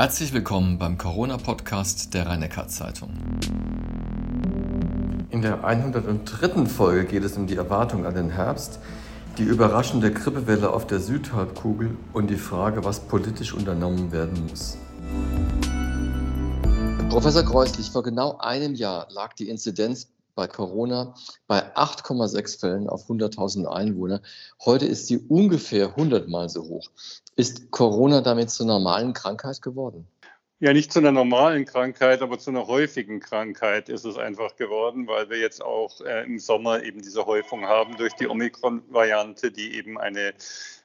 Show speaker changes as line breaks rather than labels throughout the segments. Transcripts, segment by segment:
Herzlich willkommen beim Corona-Podcast der rhein zeitung In der 103. Folge geht es um die Erwartung an den Herbst, die überraschende Grippewelle auf der Südhalbkugel und die Frage, was politisch unternommen werden muss. Professor Kreuslich, vor genau einem Jahr lag die Inzidenz bei Corona bei 8,6 Fällen auf 100.000 Einwohner. Heute ist sie ungefähr 100 Mal so hoch. Ist Corona damit zur normalen Krankheit geworden?
Ja, nicht zu einer normalen Krankheit, aber zu einer häufigen Krankheit ist es einfach geworden, weil wir jetzt auch äh, im Sommer eben diese Häufung haben durch die Omikron-Variante, die eben eine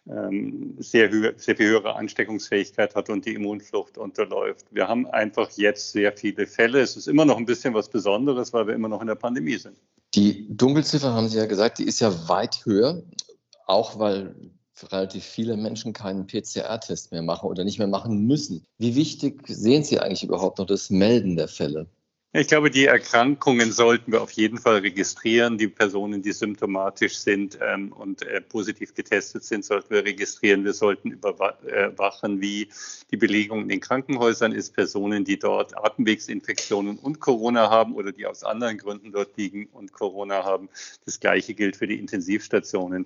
sehr, sehr viel höhere Ansteckungsfähigkeit hat und die Immunflucht unterläuft. Wir haben einfach jetzt sehr viele Fälle. Es ist immer noch ein bisschen was Besonderes, weil wir immer noch in der Pandemie sind.
Die Dunkelziffer, haben Sie ja gesagt, die ist ja weit höher, auch weil relativ viele Menschen keinen PCR-Test mehr machen oder nicht mehr machen müssen. Wie wichtig sehen Sie eigentlich überhaupt noch das Melden der Fälle?
Ich glaube, die Erkrankungen sollten wir auf jeden Fall registrieren. Die Personen, die symptomatisch sind ähm, und äh, positiv getestet sind, sollten wir registrieren. Wir sollten überwachen, wie die Belegung in den Krankenhäusern ist. Personen, die dort Atemwegsinfektionen und Corona haben oder die aus anderen Gründen dort liegen und Corona haben. Das Gleiche gilt für die Intensivstationen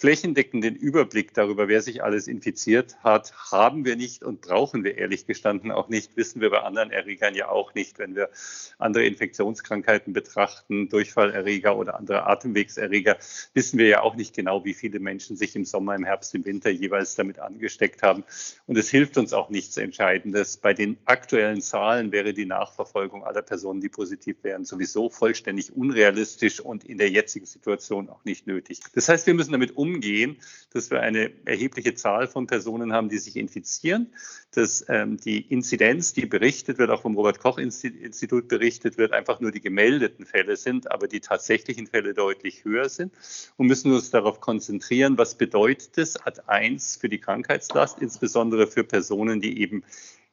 flächendeckenden Überblick darüber, wer sich alles infiziert hat, haben wir nicht und brauchen wir ehrlich gestanden auch nicht. Wissen wir bei anderen Erregern ja auch nicht, wenn wir andere Infektionskrankheiten betrachten, Durchfallerreger oder andere Atemwegserreger, wissen wir ja auch nicht genau, wie viele Menschen sich im Sommer, im Herbst, im Winter jeweils damit angesteckt haben. Und es hilft uns auch nichts Entscheidendes. Bei den aktuellen Zahlen wäre die Nachverfolgung aller Personen, die positiv wären, sowieso vollständig unrealistisch und in der jetzigen Situation auch nicht nötig. Das heißt, wir müssen damit umgehen umgehen, dass wir eine erhebliche Zahl von Personen haben, die sich infizieren, dass ähm, die Inzidenz, die berichtet wird, auch vom Robert-Koch-Institut berichtet wird, einfach nur die gemeldeten Fälle sind, aber die tatsächlichen Fälle deutlich höher sind. Und müssen uns darauf konzentrieren, was bedeutet es ad 1 für die Krankheitslast, insbesondere für Personen, die eben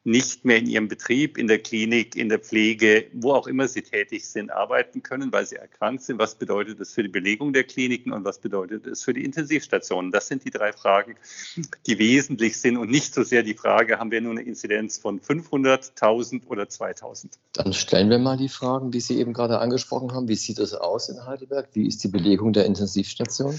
nicht mehr in ihrem Betrieb, in der Klinik, in der Pflege, wo auch immer sie tätig sind, arbeiten können, weil sie erkrankt sind. Was bedeutet das für die Belegung der Kliniken und was bedeutet es für die Intensivstationen? Das sind die drei Fragen, die wesentlich sind und nicht so sehr die Frage, haben wir nur eine Inzidenz von 500, 1000 oder 2000?
Dann stellen wir mal die Fragen, die Sie eben gerade angesprochen haben. Wie sieht es aus in Heidelberg? Wie ist die Belegung der Intensivstation?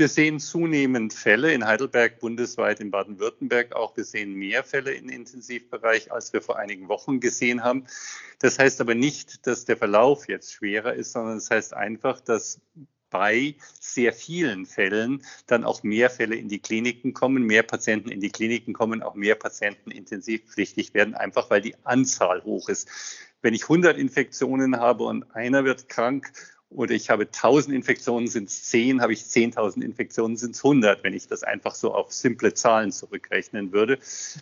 Wir sehen zunehmend Fälle in Heidelberg, bundesweit in Baden-Württemberg auch. Wir sehen mehr Fälle im Intensivbereich, als wir vor einigen Wochen gesehen haben. Das heißt aber nicht, dass der Verlauf jetzt schwerer ist, sondern das heißt einfach, dass bei sehr vielen Fällen dann auch mehr Fälle in die Kliniken kommen, mehr Patienten in die Kliniken kommen, auch mehr Patienten intensivpflichtig werden, einfach weil die Anzahl hoch ist. Wenn ich 100 Infektionen habe und einer wird krank oder ich habe 1000 Infektionen, sind es 10, habe ich 10.000 Infektionen, sind es 100, wenn ich das einfach so auf simple Zahlen zurückrechnen würde.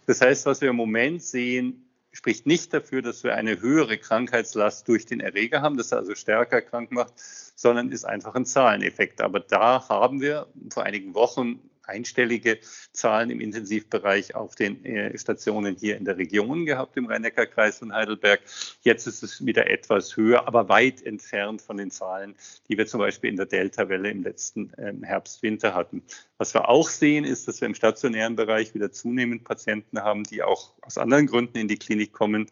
Das heißt, was wir im Moment sehen, spricht nicht dafür, dass wir eine höhere Krankheitslast durch den Erreger haben, dass er also stärker krank macht, sondern ist einfach ein Zahleneffekt. Aber da haben wir vor einigen Wochen einstellige Zahlen im Intensivbereich auf den äh, Stationen hier in der Region gehabt, im Rhein-Neckar-Kreis von Heidelberg. Jetzt ist es wieder etwas höher, aber weit entfernt von den Zahlen, die wir zum Beispiel in der Delta-Welle im letzten ähm, Herbst, Winter hatten. Was wir auch sehen, ist, dass wir im stationären Bereich wieder zunehmend Patienten haben, die auch aus anderen Gründen in die Klinik kommen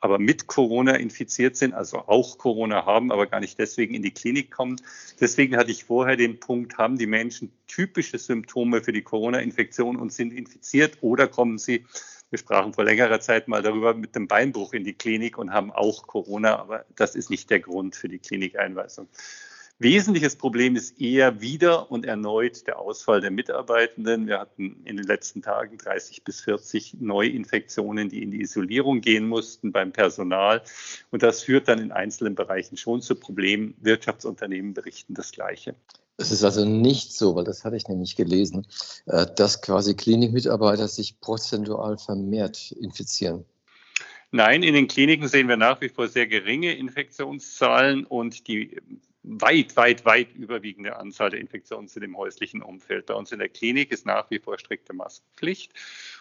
aber mit Corona infiziert sind, also auch Corona haben, aber gar nicht deswegen in die Klinik kommen. Deswegen hatte ich vorher den Punkt, haben die Menschen typische Symptome für die Corona-Infektion und sind infiziert oder kommen sie, wir sprachen vor längerer Zeit mal darüber, mit dem Beinbruch in die Klinik und haben auch Corona, aber das ist nicht der Grund für die Klinikeinweisung. Wesentliches Problem ist eher wieder und erneut der Ausfall der Mitarbeitenden. Wir hatten in den letzten Tagen 30 bis 40 Neuinfektionen, die in die Isolierung gehen mussten beim Personal. Und das führt dann in einzelnen Bereichen schon zu Problemen. Wirtschaftsunternehmen berichten das Gleiche.
Es ist also nicht so, weil das hatte ich nämlich gelesen, äh, dass quasi Klinikmitarbeiter sich prozentual vermehrt infizieren.
Nein, in den Kliniken sehen wir nach wie vor sehr geringe Infektionszahlen und die weit, weit, weit überwiegende Anzahl der Infektionen sind im häuslichen Umfeld. Bei uns in der Klinik ist nach wie vor strikte Maskenpflicht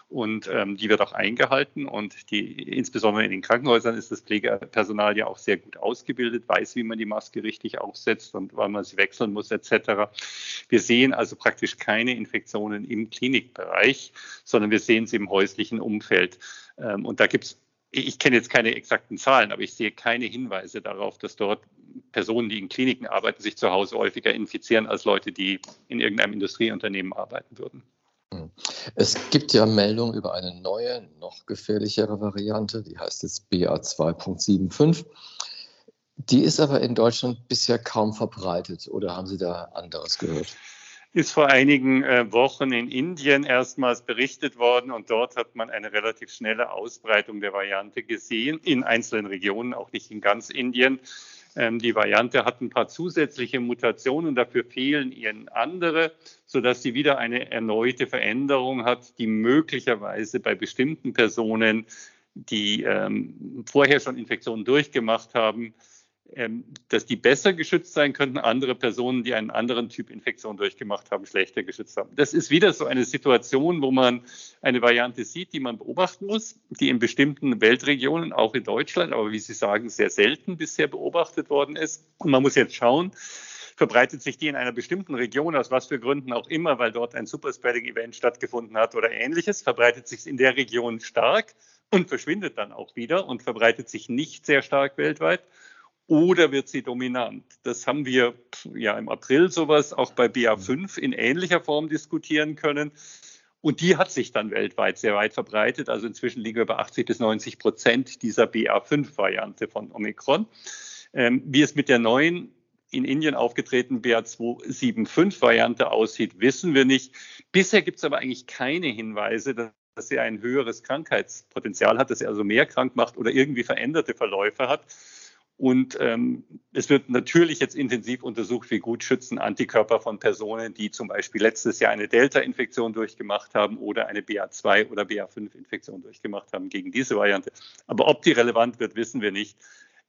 und ähm, die wird auch eingehalten und die, insbesondere in den Krankenhäusern ist das Pflegepersonal ja auch sehr gut ausgebildet, weiß, wie man die Maske richtig aufsetzt und wann man sie wechseln muss etc. Wir sehen also praktisch keine Infektionen im Klinikbereich, sondern wir sehen sie im häuslichen Umfeld. Ähm, und da gibt es ich kenne jetzt keine exakten Zahlen, aber ich sehe keine Hinweise darauf, dass dort Personen, die in Kliniken arbeiten, sich zu Hause häufiger infizieren als Leute, die in irgendeinem Industrieunternehmen arbeiten würden.
Hm. Es gibt ja Meldungen über eine neue, noch gefährlichere Variante, die heißt jetzt BA2.75. Die ist aber in Deutschland bisher kaum verbreitet oder haben Sie da anderes gehört?
ist vor einigen äh, Wochen in Indien erstmals berichtet worden und dort hat man eine relativ schnelle Ausbreitung der Variante gesehen, in einzelnen Regionen, auch nicht in ganz Indien. Ähm, die Variante hat ein paar zusätzliche Mutationen, dafür fehlen ihnen andere, sodass sie wieder eine erneute Veränderung hat, die möglicherweise bei bestimmten Personen, die ähm, vorher schon Infektionen durchgemacht haben, dass die besser geschützt sein könnten, andere Personen, die einen anderen Typ Infektion durchgemacht haben, schlechter geschützt haben. Das ist wieder so eine Situation, wo man eine Variante sieht, die man beobachten muss, die in bestimmten Weltregionen, auch in Deutschland, aber wie Sie sagen, sehr selten bisher beobachtet worden ist. Und man muss jetzt schauen, verbreitet sich die in einer bestimmten Region, aus was für Gründen auch immer, weil dort ein Superspreading-Event stattgefunden hat oder ähnliches, verbreitet sich in der Region stark und verschwindet dann auch wieder und verbreitet sich nicht sehr stark weltweit oder wird sie dominant? Das haben wir ja im April sowas auch bei BA5 in ähnlicher Form diskutieren können. Und die hat sich dann weltweit sehr weit verbreitet. Also inzwischen liegen wir bei 80 bis 90 Prozent dieser BA5-Variante von Omikron. Ähm, wie es mit der neuen in Indien aufgetretenen BA275-Variante aussieht, wissen wir nicht. Bisher gibt es aber eigentlich keine Hinweise, dass sie ein höheres Krankheitspotenzial hat, dass sie also mehr krank macht oder irgendwie veränderte Verläufe hat. Und ähm, es wird natürlich jetzt intensiv untersucht, wie gut schützen Antikörper von Personen, die zum Beispiel letztes Jahr eine Delta-Infektion durchgemacht haben oder eine BA2 oder BA5-Infektion durchgemacht haben gegen diese Variante. Aber ob die relevant wird, wissen wir nicht.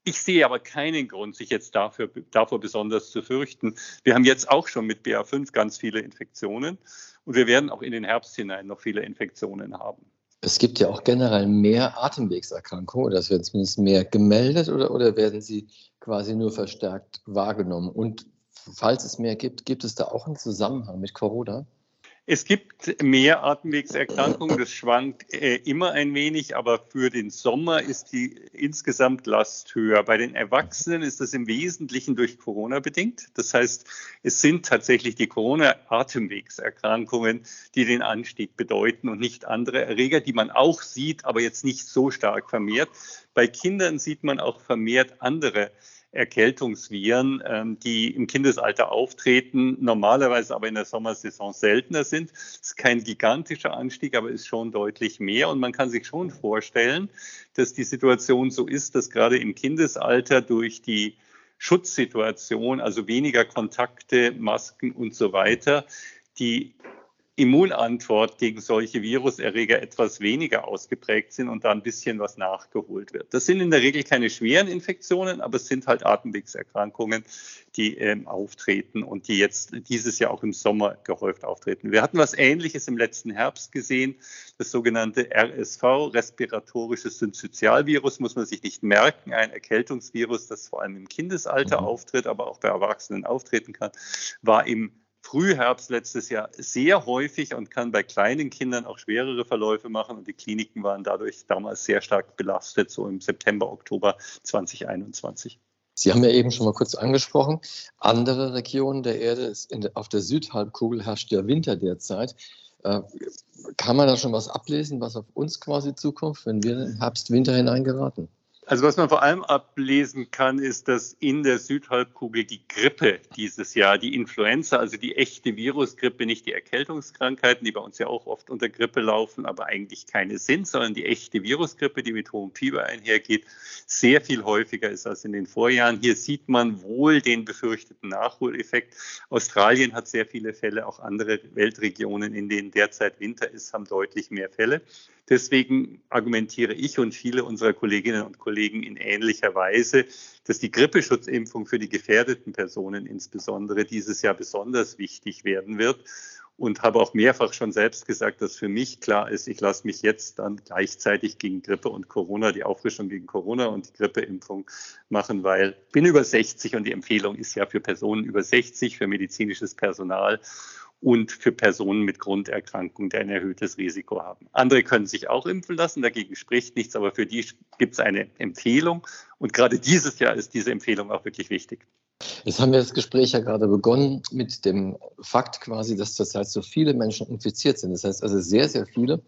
Ich sehe aber keinen Grund, sich jetzt dafür, davor besonders zu fürchten. Wir haben jetzt auch schon mit BA5 ganz viele Infektionen und wir werden auch in den Herbst hinein noch viele Infektionen haben.
Es gibt ja auch generell mehr Atemwegserkrankungen, oder es werden zumindest mehr gemeldet, oder, oder werden sie quasi nur verstärkt wahrgenommen? Und falls es mehr gibt, gibt es da auch einen Zusammenhang mit Corona?
Es gibt mehr Atemwegserkrankungen, das schwankt äh, immer ein wenig, aber für den Sommer ist die insgesamt Last höher. Bei den Erwachsenen ist das im Wesentlichen durch Corona bedingt. Das heißt, es sind tatsächlich die Corona-Atemwegserkrankungen, die den Anstieg bedeuten und nicht andere Erreger, die man auch sieht, aber jetzt nicht so stark vermehrt. Bei Kindern sieht man auch vermehrt andere Erreger. Erkältungsviren, ähm, die im Kindesalter auftreten, normalerweise aber in der Sommersaison seltener sind. Es ist kein gigantischer Anstieg, aber ist schon deutlich mehr. Und man kann sich schon vorstellen, dass die Situation so ist, dass gerade im Kindesalter durch die Schutzsituation, also weniger Kontakte, Masken und so weiter, die Immunantwort gegen solche Viruserreger etwas weniger ausgeprägt sind und da ein bisschen was nachgeholt wird. Das sind in der Regel keine schweren Infektionen, aber es sind halt Atemwegserkrankungen, die ähm, auftreten und die jetzt dieses Jahr auch im Sommer gehäuft auftreten. Wir hatten was Ähnliches im letzten Herbst gesehen, das sogenannte RSV, respiratorisches Synzytialvirus, muss man sich nicht merken, ein Erkältungsvirus, das vor allem im Kindesalter mhm. auftritt, aber auch bei Erwachsenen auftreten kann, war im Frühherbst letztes Jahr sehr häufig und kann bei kleinen Kindern auch schwerere Verläufe machen. Und die Kliniken waren dadurch damals sehr stark belastet, so im September, Oktober 2021.
Sie haben ja eben schon mal kurz angesprochen, andere Regionen der Erde, der, auf der Südhalbkugel herrscht der Winter derzeit. Äh, kann man da schon was ablesen, was auf uns quasi zukommt, wenn wir im Herbst, Winter hineingeraten?
Also was man vor allem ablesen kann, ist, dass in der Südhalbkugel die Grippe dieses Jahr, die Influenza, also die echte Virusgrippe, nicht die Erkältungskrankheiten, die bei uns ja auch oft unter Grippe laufen, aber eigentlich keine sind, sondern die echte Virusgrippe, die mit hohem Fieber einhergeht, sehr viel häufiger ist als in den Vorjahren. Hier sieht man wohl den befürchteten Nachholeffekt. Australien hat sehr viele Fälle, auch andere Weltregionen, in denen derzeit Winter ist, haben deutlich mehr Fälle. Deswegen argumentiere ich und viele unserer Kolleginnen und Kollegen, Kollegen in ähnlicher Weise, dass die Grippeschutzimpfung für die gefährdeten Personen insbesondere dieses Jahr besonders wichtig werden wird. Und habe auch mehrfach schon selbst gesagt, dass für mich klar ist, ich lasse mich jetzt dann gleichzeitig gegen Grippe und Corona, die Auffrischung gegen Corona und die Grippeimpfung machen, weil ich bin über 60 und die Empfehlung ist ja für Personen über 60, für medizinisches Personal und für Personen mit Grunderkrankung, die ein erhöhtes Risiko haben. Andere können sich auch impfen lassen, dagegen spricht nichts, aber für die gibt es eine Empfehlung. Und gerade dieses Jahr ist diese Empfehlung auch wirklich wichtig.
Jetzt haben wir das Gespräch ja gerade begonnen mit dem Fakt quasi, dass zurzeit so viele Menschen infiziert sind. Das heißt also sehr, sehr viele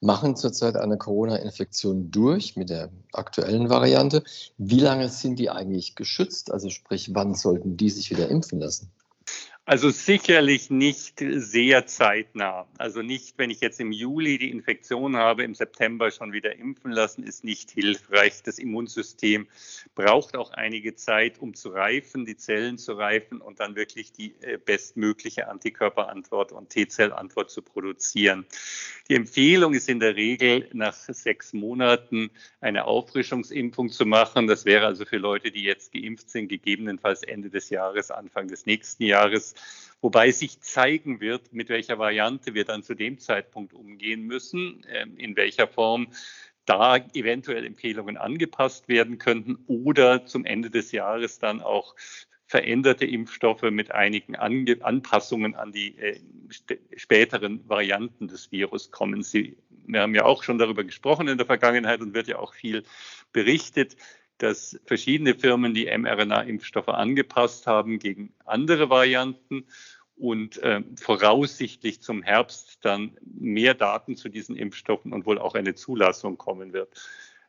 machen zurzeit eine Corona-Infektion durch mit der aktuellen Variante. Wie lange sind die eigentlich geschützt? Also sprich, wann sollten die sich wieder impfen lassen?
Also sicherlich nicht sehr zeitnah. Also nicht, wenn ich jetzt im Juli die Infektion habe, im September schon wieder impfen lassen, ist nicht hilfreich. Das Immunsystem braucht auch einige Zeit, um zu reifen, die Zellen zu reifen und dann wirklich die äh, bestmögliche Antikörperantwort und T-Zellantwort zu produzieren. Die Empfehlung ist in der Regel nach sechs Monaten eine Auffrischungsimpfung zu machen. Das wäre also für Leute, die jetzt geimpft sind, gegebenenfalls Ende des Jahres, Anfang des nächsten Jahres wobei sich zeigen wird, mit welcher Variante wir dann zu dem Zeitpunkt umgehen müssen, ähm, in welcher Form da eventuell Empfehlungen angepasst werden könnten oder zum Ende des Jahres dann auch veränderte Impfstoffe mit einigen Ange Anpassungen an die äh, späteren Varianten des Virus kommen. Sie, wir haben ja auch schon darüber gesprochen in der Vergangenheit und wird ja auch viel berichtet dass verschiedene Firmen die mRNA-Impfstoffe angepasst haben gegen andere Varianten und äh, voraussichtlich zum Herbst dann mehr Daten zu diesen Impfstoffen und wohl auch eine Zulassung kommen wird.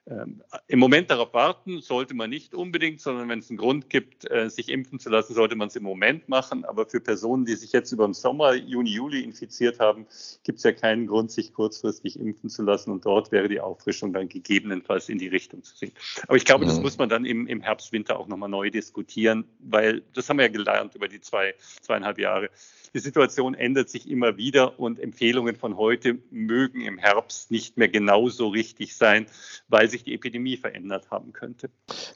Ähm, Im Moment darauf warten sollte man nicht unbedingt, sondern wenn es einen Grund gibt, äh, sich impfen zu lassen, sollte man es im Moment machen. Aber für Personen, die sich jetzt über den Sommer, Juni, Juli infiziert haben, gibt es ja keinen Grund, sich kurzfristig impfen zu lassen. Und dort wäre die Auffrischung dann gegebenenfalls in die Richtung zu sehen. Aber ich glaube, das muss man dann im, im Herbst, Winter auch nochmal neu diskutieren, weil das haben wir ja gelernt über die zwei, zweieinhalb Jahre. Die Situation ändert sich immer wieder und Empfehlungen von heute mögen im Herbst nicht mehr genauso richtig sein, weil sich die Epidemie verändert haben könnte.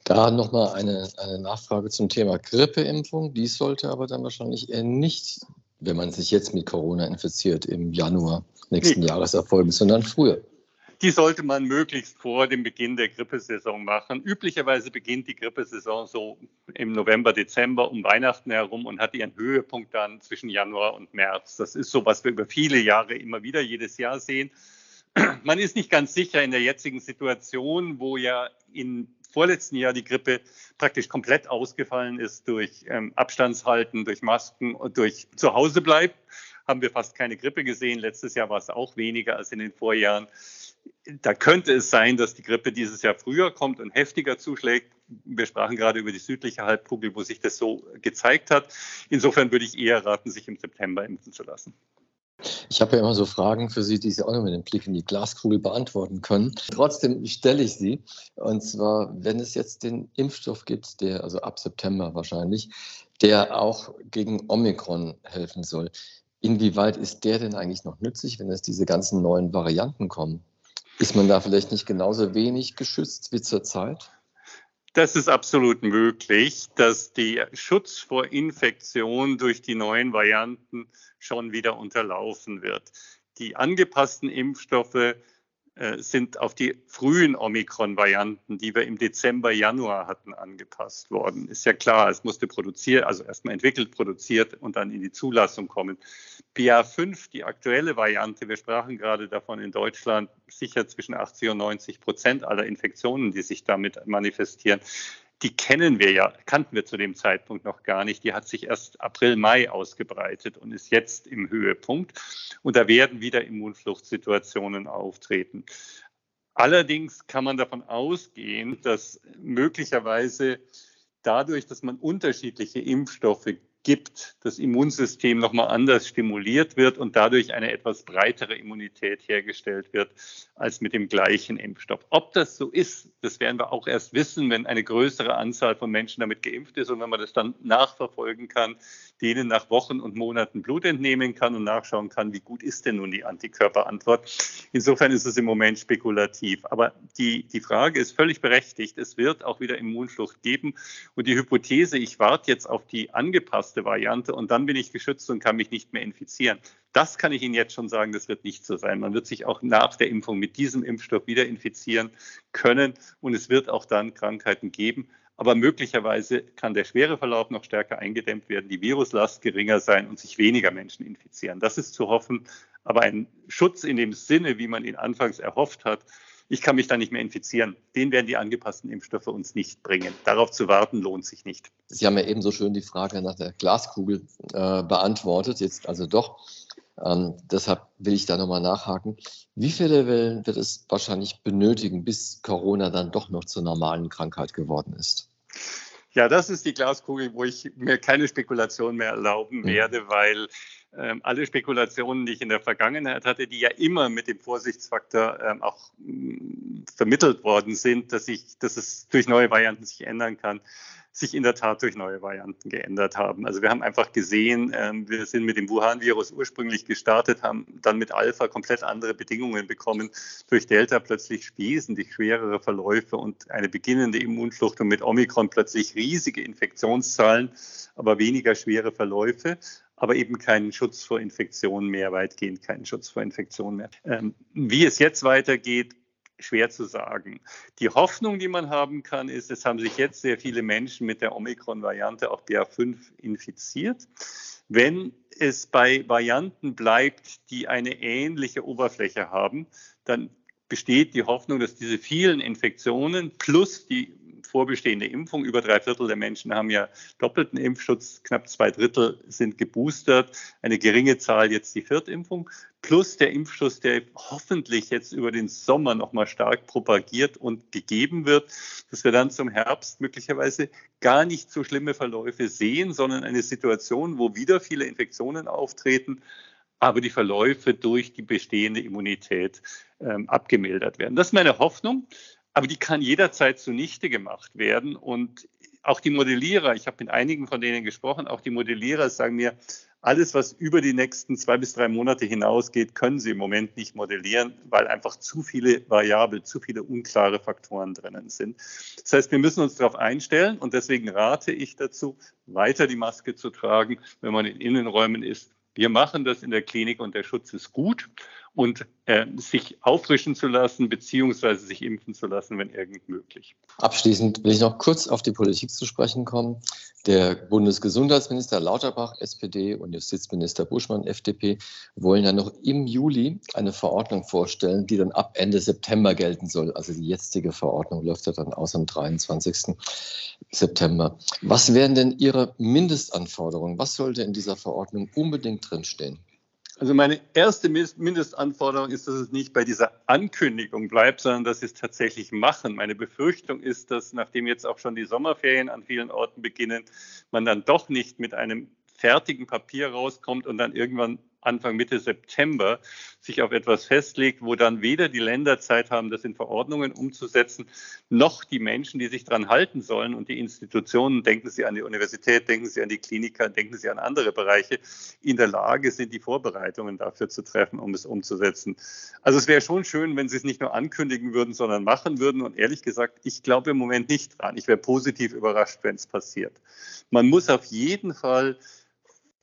Da nochmal eine, eine Nachfrage zum Thema Grippeimpfung. Die sollte aber dann wahrscheinlich eher nicht, wenn man sich jetzt mit Corona infiziert, im Januar nächsten nee. Jahres erfolgen, sondern früher
die sollte man möglichst vor dem Beginn der Grippesaison machen. Üblicherweise beginnt die Grippesaison so im November, Dezember um Weihnachten herum und hat ihren Höhepunkt dann zwischen Januar und März. Das ist so, was wir über viele Jahre immer wieder jedes Jahr sehen. Man ist nicht ganz sicher in der jetzigen Situation, wo ja im vorletzten Jahr die Grippe praktisch komplett ausgefallen ist durch ähm, Abstandshalten, durch Masken und durch Zuhausebleiben haben wir fast keine Grippe gesehen. Letztes Jahr war es auch weniger als in den Vorjahren da könnte es sein, dass die Grippe dieses Jahr früher kommt und heftiger zuschlägt. Wir sprachen gerade über die südliche Halbkugel, wo sich das so gezeigt hat. Insofern würde ich eher raten, sich im September impfen zu lassen.
Ich habe ja immer so Fragen für Sie, die Sie auch noch mit dem Blick in die Glaskugel beantworten können. Trotzdem stelle ich sie. Und zwar, wenn es jetzt den Impfstoff gibt, der, also ab September wahrscheinlich, der auch gegen Omikron helfen soll. Inwieweit ist der denn eigentlich noch nützlich, wenn es diese ganzen neuen Varianten kommen? Ist man da vielleicht nicht genauso wenig geschützt wie zurzeit?
Das ist absolut möglich, dass der Schutz vor Infektion durch die neuen Varianten schon wieder unterlaufen wird. Die angepassten Impfstoffe sind auf die frühen Omikron-Varianten, die wir im Dezember, Januar hatten, angepasst worden. Ist ja klar, es musste produziert, also erstmal entwickelt, produziert und dann in die Zulassung kommen. PA5, die aktuelle Variante, wir sprachen gerade davon in Deutschland, sicher zwischen 80 und 90 Prozent aller Infektionen, die sich damit manifestieren, die kennen wir ja, kannten wir zu dem Zeitpunkt noch gar nicht. Die hat sich erst April, Mai ausgebreitet und ist jetzt im Höhepunkt. Und da werden wieder Immunfluchtsituationen auftreten. Allerdings kann man davon ausgehen, dass möglicherweise dadurch, dass man unterschiedliche Impfstoffe gibt, das Immunsystem nochmal anders stimuliert wird und dadurch eine etwas breitere Immunität hergestellt wird als mit dem gleichen Impfstoff. Ob das so ist, das werden wir auch erst wissen, wenn eine größere Anzahl von Menschen damit geimpft ist und wenn man das dann nachverfolgen kann, denen nach Wochen und Monaten Blut entnehmen kann und nachschauen kann, wie gut ist denn nun die Antikörperantwort. Insofern ist es im Moment spekulativ. Aber die, die Frage ist völlig berechtigt. Es wird auch wieder Immunflucht geben. Und die Hypothese, ich warte jetzt auf die angepasste Variante und dann bin ich geschützt und kann mich nicht mehr infizieren. Das kann ich Ihnen jetzt schon sagen, das wird nicht so sein. Man wird sich auch nach der Impfung mit diesem Impfstoff wieder infizieren können und es wird auch dann Krankheiten geben. Aber möglicherweise kann der schwere Verlauf noch stärker eingedämmt werden, die Viruslast geringer sein und sich weniger Menschen infizieren. Das ist zu hoffen. Aber ein Schutz in dem Sinne, wie man ihn anfangs erhofft hat, ich kann mich da nicht mehr infizieren. Den werden die angepassten Impfstoffe uns nicht bringen. Darauf zu warten lohnt sich nicht.
Sie haben ja eben so schön die Frage nach der Glaskugel äh, beantwortet, jetzt also doch. Ähm, deshalb will ich da nochmal nachhaken. Wie viele Wellen wird es wahrscheinlich benötigen, bis Corona dann doch noch zur normalen Krankheit geworden ist?
Ja, das ist die Glaskugel, wo ich mir keine Spekulation mehr erlauben mhm. werde, weil alle Spekulationen, die ich in der Vergangenheit hatte, die ja immer mit dem Vorsichtsfaktor ähm, auch mm, vermittelt worden sind, dass, ich, dass es durch neue Varianten sich ändern kann, sich in der Tat durch neue Varianten geändert haben. Also wir haben einfach gesehen, ähm, wir sind mit dem Wuhan-Virus ursprünglich gestartet, haben dann mit Alpha komplett andere Bedingungen bekommen, durch Delta plötzlich wesentlich schwerere Verläufe und eine beginnende Immunflucht und mit Omikron plötzlich riesige Infektionszahlen, aber weniger schwere Verläufe aber eben keinen Schutz vor Infektionen mehr, weitgehend keinen Schutz vor Infektionen mehr. Ähm, wie es jetzt weitergeht, schwer zu sagen. Die Hoffnung, die man haben kann, ist, es haben sich jetzt sehr viele Menschen mit der Omikron-Variante, auch BA5, infiziert. Wenn es bei Varianten bleibt, die eine ähnliche Oberfläche haben, dann besteht die Hoffnung, dass diese vielen Infektionen plus die vorbestehende Impfung. Über drei Viertel der Menschen haben ja doppelten Impfschutz, knapp zwei Drittel sind geboostert, eine geringe Zahl jetzt die Viertimpfung, plus der Impfschutz, der hoffentlich jetzt über den Sommer nochmal stark propagiert und gegeben wird, dass wir dann zum Herbst möglicherweise gar nicht so schlimme Verläufe sehen, sondern eine Situation, wo wieder viele Infektionen auftreten, aber die Verläufe durch die bestehende Immunität ähm, abgemildert werden. Das ist meine Hoffnung aber die kann jederzeit zunichte gemacht werden. Und auch die Modellierer, ich habe mit einigen von denen gesprochen, auch die Modellierer sagen mir, alles, was über die nächsten zwei bis drei Monate hinausgeht, können sie im Moment nicht modellieren, weil einfach zu viele Variablen, zu viele unklare Faktoren drinnen sind. Das heißt, wir müssen uns darauf einstellen und deswegen rate ich dazu, weiter die Maske zu tragen, wenn man in Innenräumen ist. Wir machen das in der Klinik und der Schutz ist gut und äh, sich auffrischen zu lassen, beziehungsweise sich impfen zu lassen, wenn irgend möglich.
Abschließend will ich noch kurz auf die Politik zu sprechen kommen. Der Bundesgesundheitsminister Lauterbach, SPD, und Justizminister Buschmann, FDP, wollen ja noch im Juli eine Verordnung vorstellen, die dann ab Ende September gelten soll. Also die jetzige Verordnung läuft ja dann aus am 23. September. Was wären denn Ihre Mindestanforderungen? Was sollte in dieser Verordnung unbedingt drinstehen?
Also meine erste Mindestanforderung ist, dass es nicht bei dieser Ankündigung bleibt, sondern dass sie es tatsächlich machen. Meine Befürchtung ist, dass nachdem jetzt auch schon die Sommerferien an vielen Orten beginnen, man dann doch nicht mit einem fertigen Papier rauskommt und dann irgendwann Anfang Mitte September sich auf etwas festlegt, wo dann weder die Länder Zeit haben, das in Verordnungen umzusetzen, noch die Menschen, die sich daran halten sollen und die Institutionen, denken Sie an die Universität, denken Sie an die Kliniker, denken Sie an andere Bereiche, in der Lage sind, die Vorbereitungen dafür zu treffen, um es umzusetzen. Also es wäre schon schön, wenn Sie es nicht nur ankündigen würden, sondern machen würden. Und ehrlich gesagt, ich glaube im Moment nicht dran. Ich wäre positiv überrascht, wenn es passiert. Man muss auf jeden Fall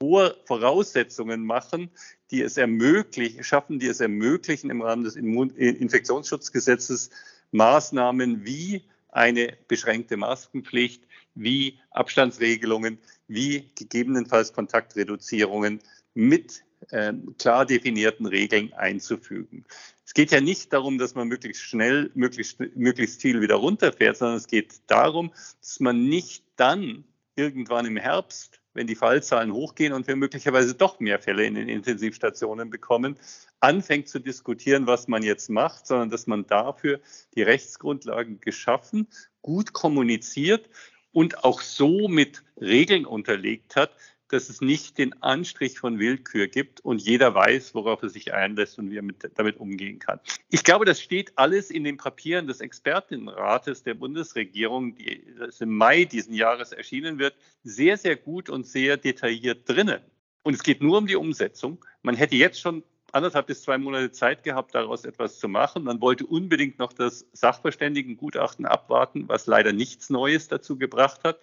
Voraussetzungen machen, die es ermöglichen, schaffen, die es ermöglichen, im Rahmen des Infektionsschutzgesetzes Maßnahmen wie eine beschränkte Maskenpflicht, wie Abstandsregelungen, wie gegebenenfalls Kontaktreduzierungen mit äh, klar definierten Regeln einzufügen. Es geht ja nicht darum, dass man möglichst schnell, möglichst, möglichst viel wieder runterfährt, sondern es geht darum, dass man nicht dann irgendwann im Herbst wenn die Fallzahlen hochgehen und wir möglicherweise doch mehr Fälle in den Intensivstationen bekommen, anfängt zu diskutieren, was man jetzt macht, sondern dass man dafür die Rechtsgrundlagen geschaffen, gut kommuniziert und auch so mit Regeln unterlegt hat, dass es nicht den Anstrich von Willkür gibt und jeder weiß, worauf er sich einlässt und wie er mit, damit umgehen kann. Ich glaube, das steht alles in den Papieren des Expertenrates der Bundesregierung, die das im Mai diesen Jahres erschienen wird, sehr, sehr gut und sehr detailliert drinnen. Und es geht nur um die Umsetzung. Man hätte jetzt schon anderthalb bis zwei Monate Zeit gehabt, daraus etwas zu machen. Man wollte unbedingt noch das Sachverständigengutachten abwarten, was leider nichts Neues dazu gebracht hat.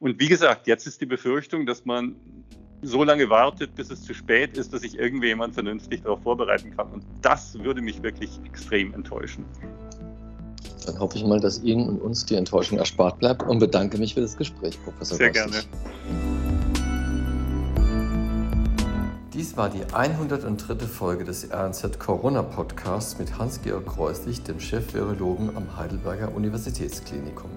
Und wie gesagt, jetzt ist die Befürchtung, dass man so lange wartet, bis es zu spät ist, dass sich irgendjemand vernünftig darauf vorbereiten kann. Und das würde mich wirklich extrem enttäuschen.
Dann hoffe ich mal, dass Ihnen und uns die Enttäuschung erspart bleibt und bedanke mich für das Gespräch, Professor
Sehr Gostig. gerne.
Dies war die 103. Folge des RNZ Corona Podcasts mit Hans-Georg Kreuslich, dem Chef-Virologen am Heidelberger Universitätsklinikum.